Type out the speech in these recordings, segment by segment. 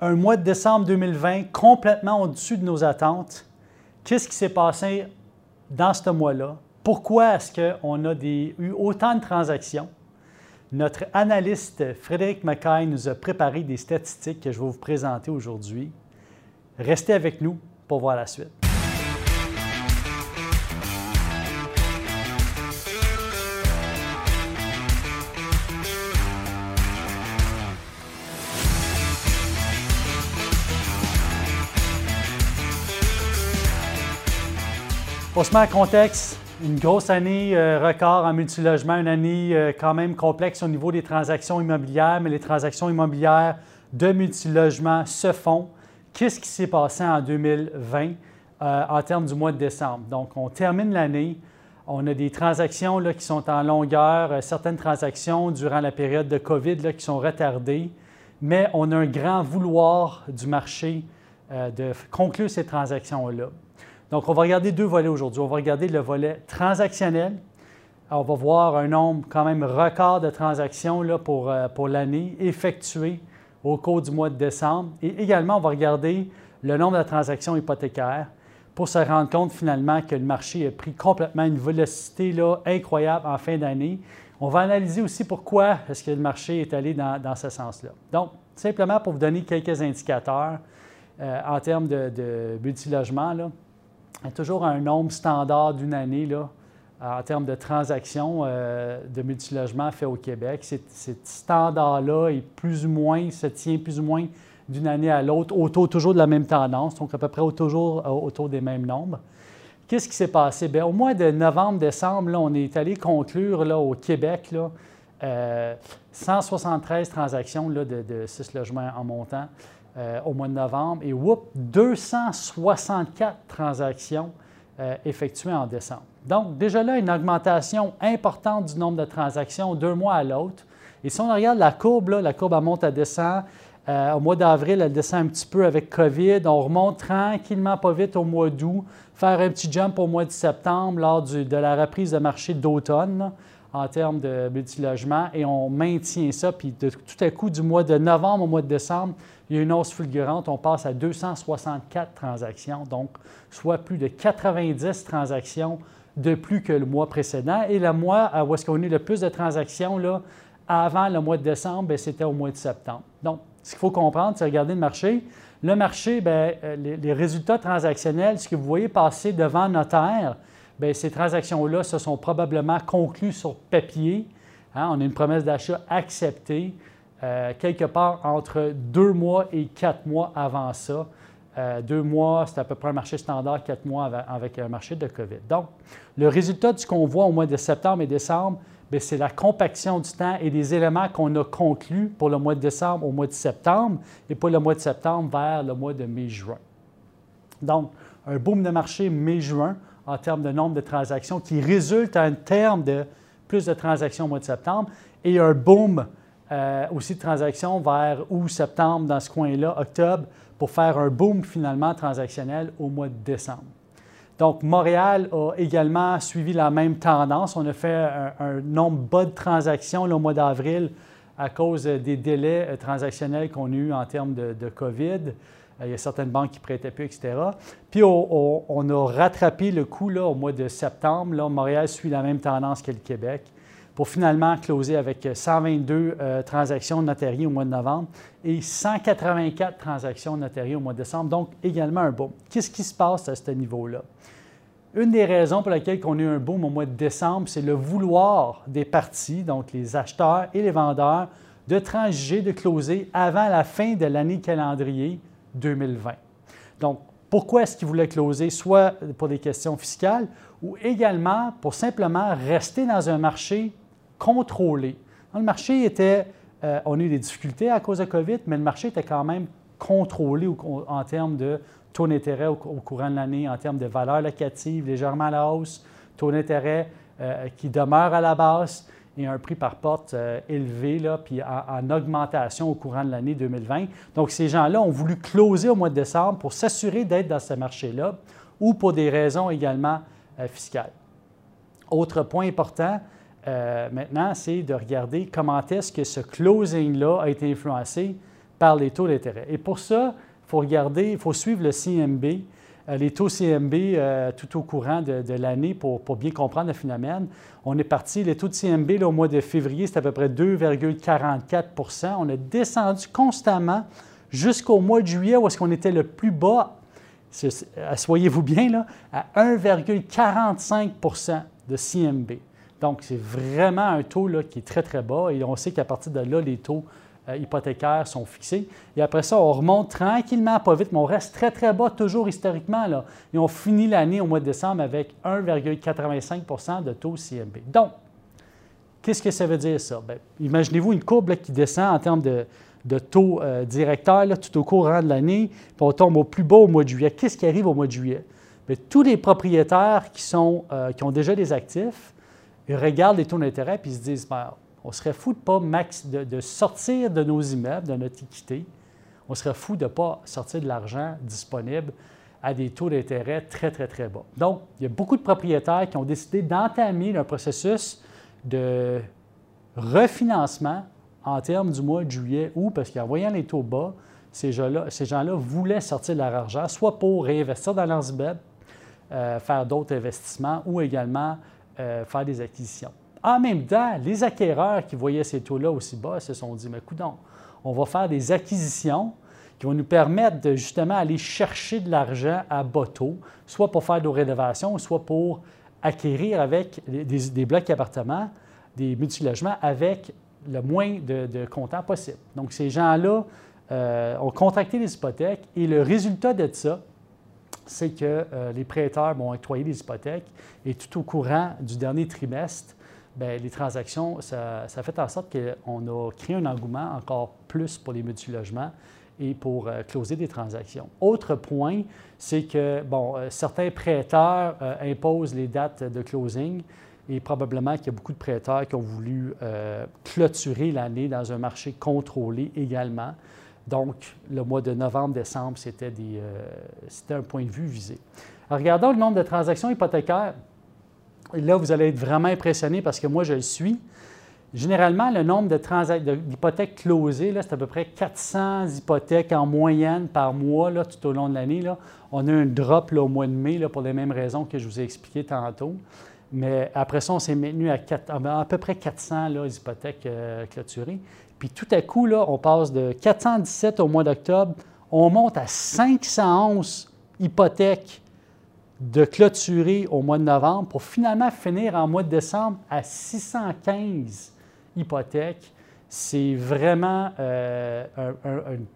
un mois de décembre 2020 complètement au-dessus de nos attentes. Qu'est-ce qui s'est passé dans ce mois-là? Pourquoi est-ce qu'on a eu autant de transactions? Notre analyste Frédéric Mackay nous a préparé des statistiques que je vais vous présenter aujourd'hui. Restez avec nous pour voir la suite. Pour se mettre en contexte, une grosse année euh, record en multilogement, une année euh, quand même complexe au niveau des transactions immobilières, mais les transactions immobilières de multilogement se font. Qu'est-ce qui s'est passé en 2020 euh, en termes du mois de décembre? Donc, on termine l'année. On a des transactions là, qui sont en longueur, certaines transactions durant la période de COVID là, qui sont retardées, mais on a un grand vouloir du marché de conclure ces transactions-là. Donc, on va regarder deux volets aujourd'hui. On va regarder le volet transactionnel. on va voir un nombre quand même record de transactions euh, pour l'année effectuées au cours du mois de décembre. Et également, on va regarder le nombre de transactions hypothécaires pour se rendre compte finalement que le marché a pris complètement une vélocité là, incroyable en fin d'année. On va analyser aussi pourquoi est-ce que le marché est allé dans, ce sens-là. Donc, simplement pour vous donner quelques indicateurs euh, en termes de, de multilogement, il y a toujours un nombre standard d'une année là, en termes de transactions euh, de multilogement fait au Québec. Cet standard-là est plus ou moins, se tient plus ou moins d'une année à l'autre, autour toujours de la même tendance, donc à peu près toujours euh, autour des mêmes nombres. Qu'est-ce qui s'est passé? Bien, au mois de novembre-décembre, on est allé conclure là, au Québec là, 173 euh, transactions de, de, six logements en montant. Euh, au mois de novembre et whoop, 264 transactions euh, effectuées en décembre. Donc, déjà là, une augmentation importante du nombre de transactions d'un mois à l'autre. Et si on regarde la courbe, la courbe elle monte, à descend. Euh, au mois d'avril, elle descend un petit peu avec COVID. On remonte tranquillement, pas vite au mois d'août, faire un petit jump au mois de septembre lors de la reprise de marché d'automne en termes de multilogement et on maintient ça. Puis de, tout à coup, du mois de novembre au mois de décembre, il y a une hausse fulgurante. On passe à 264 transactions, donc soit plus de 90 transactions de plus que le mois précédent. Et le mois où est-ce qu'on a eu le plus de transactions là, avant le mois de décembre, ben, c'était au mois de septembre. Donc, ce qu'il faut comprendre, c'est regarder le marché. Le marché, bien, euh, les, résultats transactionnels, ce que vous voyez passer devant notaire, Bien, ces transactions-là se sont probablement conclues sur papier. Hein. On a une promesse d'achat acceptée euh, quelque part entre deux mois et quatre mois avant ça. Euh, deux mois, c'est à peu près un marché standard, quatre mois avec un marché de COVID. Donc, le résultat de ce qu'on voit au mois de septembre et décembre, c'est la compaction du temps et des éléments qu'on a conclus pour le mois de décembre au mois de septembre et pour le mois de septembre vers le mois de mai-juin. Donc, un boom de marché mai-juin en termes de nombre de transactions qui résulte en termes de plus de transactions au mois de septembre et un boom euh, aussi de transactions vers août, septembre, dans ce coin-là, octobre, pour faire un boom finalement transactionnel au mois de décembre. Donc, Montréal a également suivi la même tendance. On a fait un, nombre bas de transactions au mois d'avril à cause des délais euh, transactionnels qu'on a eus en termes de, de COVID. Euh, il y a certaines banques qui prêtaient plus, etc. Puis on, a rattrapé le coup là, au mois de septembre. Là, Montréal suit la même tendance que le Québec pour finalement closer avec 122 euh, transactions notariées au mois de novembre et 184 transactions notariées au mois de décembre, donc également un boom. Qu'est-ce qui se passe à ce niveau-là? Une des raisons pour lesquelles on a eu un boom au mois de décembre, c'est le vouloir des parties, donc les acheteurs et les vendeurs, de transiger, de closer avant la fin de l'année calendrier 2020. Donc, pourquoi est-ce qu'ils voulaient closer? Soit pour des questions fiscales ou également pour simplement rester dans un marché contrôlé. le marché était, euh, on a eu des difficultés à cause de COVID, mais le marché était quand même contrôlé en termes de taux d'intérêt au, courant de l'année, en termes de valeur locative légèrement à la hausse, taux d'intérêt euh, qui demeure à la base et un prix par porte euh, élevé, là, puis en, augmentation au courant de l'année 2020. Donc, ces gens-là ont voulu closer au mois de décembre pour s'assurer d'être dans ce marché-là ou pour des raisons également euh, fiscales. Autre point important maintenant, c'est de regarder comment est-ce que ce closing-là a été influencé par les taux d'intérêt. Et pour ça, faut regarder, il faut suivre le CMB, euh, les taux CMB euh, tout au courant de, l'année pour, bien comprendre le phénomène. On est parti, les taux de CMB au mois de février, c'était à peu près 2,44% On a descendu constamment jusqu'au mois de juillet où est-ce qu'on était le plus bas, soyez-vous bien, là, à 1,45% de CMB. Donc, c'est vraiment un taux là, qui est très, très bas et on sait qu'à partir de là, les taux euh, hypothécaires sont fixés. Et après ça, on remonte tranquillement, pas vite, mais on reste très, très bas toujours historiquement. Là. Et on finit l'année au mois de décembre avec 1,85% de taux CMB. Donc, qu'est-ce que ça veut dire ça? Ben, imaginez-vous une courbe qui descend en termes de, taux euh, directeur tout au courant de l'année, puis on tombe au plus bas au mois de juillet. Qu'est-ce qui arrive au mois de juillet? Bien, tous les propriétaires qui, sont, euh, qui ont déjà des actifs, ils regardent les taux d'intérêt puis ils se disent ben, on serait fou de pas de, sortir de nos immeubles, de notre équité. On serait fou de ne pas sortir de l'argent disponible à des taux d'intérêt très, très, très bas. Donc, il y a beaucoup de propriétaires qui ont décidé d'entamer un processus de refinancement en termes du mois de juillet ou parce qu'en voyant les taux bas, ces gens-là voulaient sortir de leur argent, soit pour réinvestir dans leurs immeubles, euh, faire d'autres investissements ou également euh, faire des acquisitions. En même temps, les acquéreurs qui voyaient ces taux-là aussi bas se sont dit, mais coudons, on va faire des acquisitions qui vont nous permettre de justement aller chercher de l'argent à bas taux, soit pour faire nos rénovations, soit pour acquérir avec des, blocs d'appartements, des multilogements avec le moins de, de comptants possible. Donc, ces gens-là euh, ont contracté les hypothèques et le résultat de ça, c'est que euh, les prêteurs vont octroyer des hypothèques et tout au courant du dernier trimestre, bien, les transactions, ça, fait en sorte qu'on a créé un engouement encore plus pour les multilogements et pour euh, closer des transactions. Autre point, c'est que bon, euh, certains prêteurs imposent les dates de closing et probablement qu'il y a beaucoup de prêteurs qui ont voulu clôturer l'année dans un marché contrôlé également. Donc, le mois de novembre-décembre, euh, c'était, un point de vue visé. regardons le nombre de transactions hypothécaires. Là, vous allez être vraiment impressionné parce que moi, je le suis. Généralement, le nombre d'hypothèques closées, c'est à peu près 400 hypothèques en moyenne par mois là, tout au long de l'année. On a un drop au mois de mai pour les mêmes raisons que je vous ai expliquées tantôt. Mais après ça, on s'est maintenu à, à, peu près 400 hypothèques euh, clôturées. Puis tout à coup, là, on passe de 417 au mois d'octobre, on monte à 511 hypothèques de clôturer au mois de novembre pour finalement finir en mois de décembre à 615 hypothèques. C'est vraiment euh,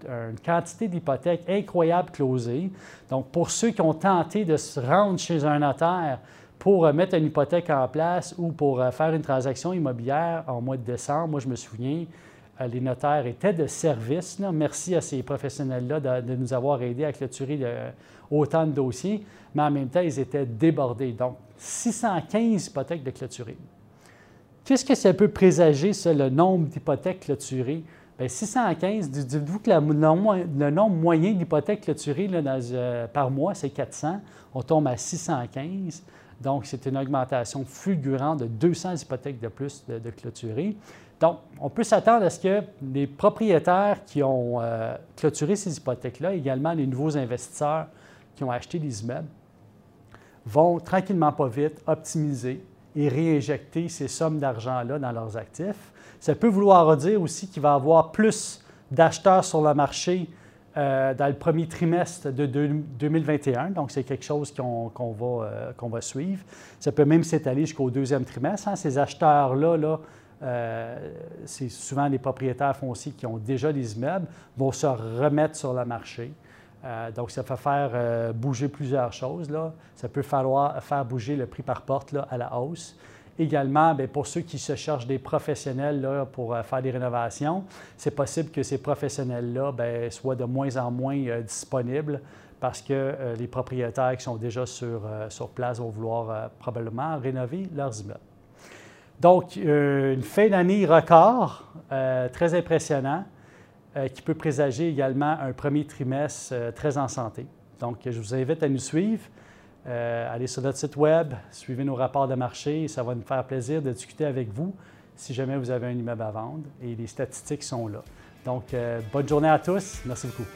une quantité d'hypothèques incroyable closées. Donc, pour ceux qui ont tenté de se rendre chez un notaire pour euh, mettre une hypothèque en place ou pour euh, faire une transaction immobilière en mois de décembre, moi, je me souviens, les notaires étaient de service. Merci à ces professionnels-là de, nous avoir aidés à clôturer autant de dossiers, mais en même temps, ils étaient débordés. Donc, 615 hypothèques de clôturées. Qu'est-ce que ça peut présager, ça, le nombre d'hypothèques clôturées? Bien, 615, dites-vous que le nombre moyen d'hypothèques clôturées euh, par mois, c'est 400. On tombe à 615. Donc, c'est une augmentation fulgurante de 200 hypothèques de plus de, de clôturées. Donc, on peut s'attendre à ce que les propriétaires qui ont euh, clôturé ces hypothèques-là, également les nouveaux investisseurs qui ont acheté des immeubles, vont tranquillement pas vite optimiser et réinjecter ces sommes d'argent-là dans leurs actifs. Ça peut vouloir dire aussi qu'il va y avoir plus d'acheteurs sur le marché euh, dans le premier trimestre de 2021. Donc, c'est quelque chose qu'on va, euh, suivre. Ça peut même s'étaler jusqu'au deuxième trimestre. Hein. Ces acheteurs-là, là, euh, c'est souvent les propriétaires fonciers qui ont déjà des immeubles, vont se remettre sur le marché. Euh, donc, ça fait faire euh, bouger plusieurs choses. Ça peut falloir faire bouger le prix par porte à la hausse. Également, bien, pour ceux qui se cherchent des professionnels pour faire des rénovations, c'est possible que ces professionnels-là ben, soient de moins en moins disponibles parce que les propriétaires qui sont déjà sur, sur place vont vouloir probablement rénover leurs immeubles. Donc, euh, une fin d'année record, euh, très impressionnant, euh, qui peut présager également un premier trimestre très en santé. Donc, je vous invite à nous suivre. allez sur notre site Web, suivez nos rapports de marché. Ça va nous faire plaisir de discuter avec vous si jamais vous avez un immeuble à vendre et les statistiques sont là. Donc, bonne journée à tous. Merci beaucoup.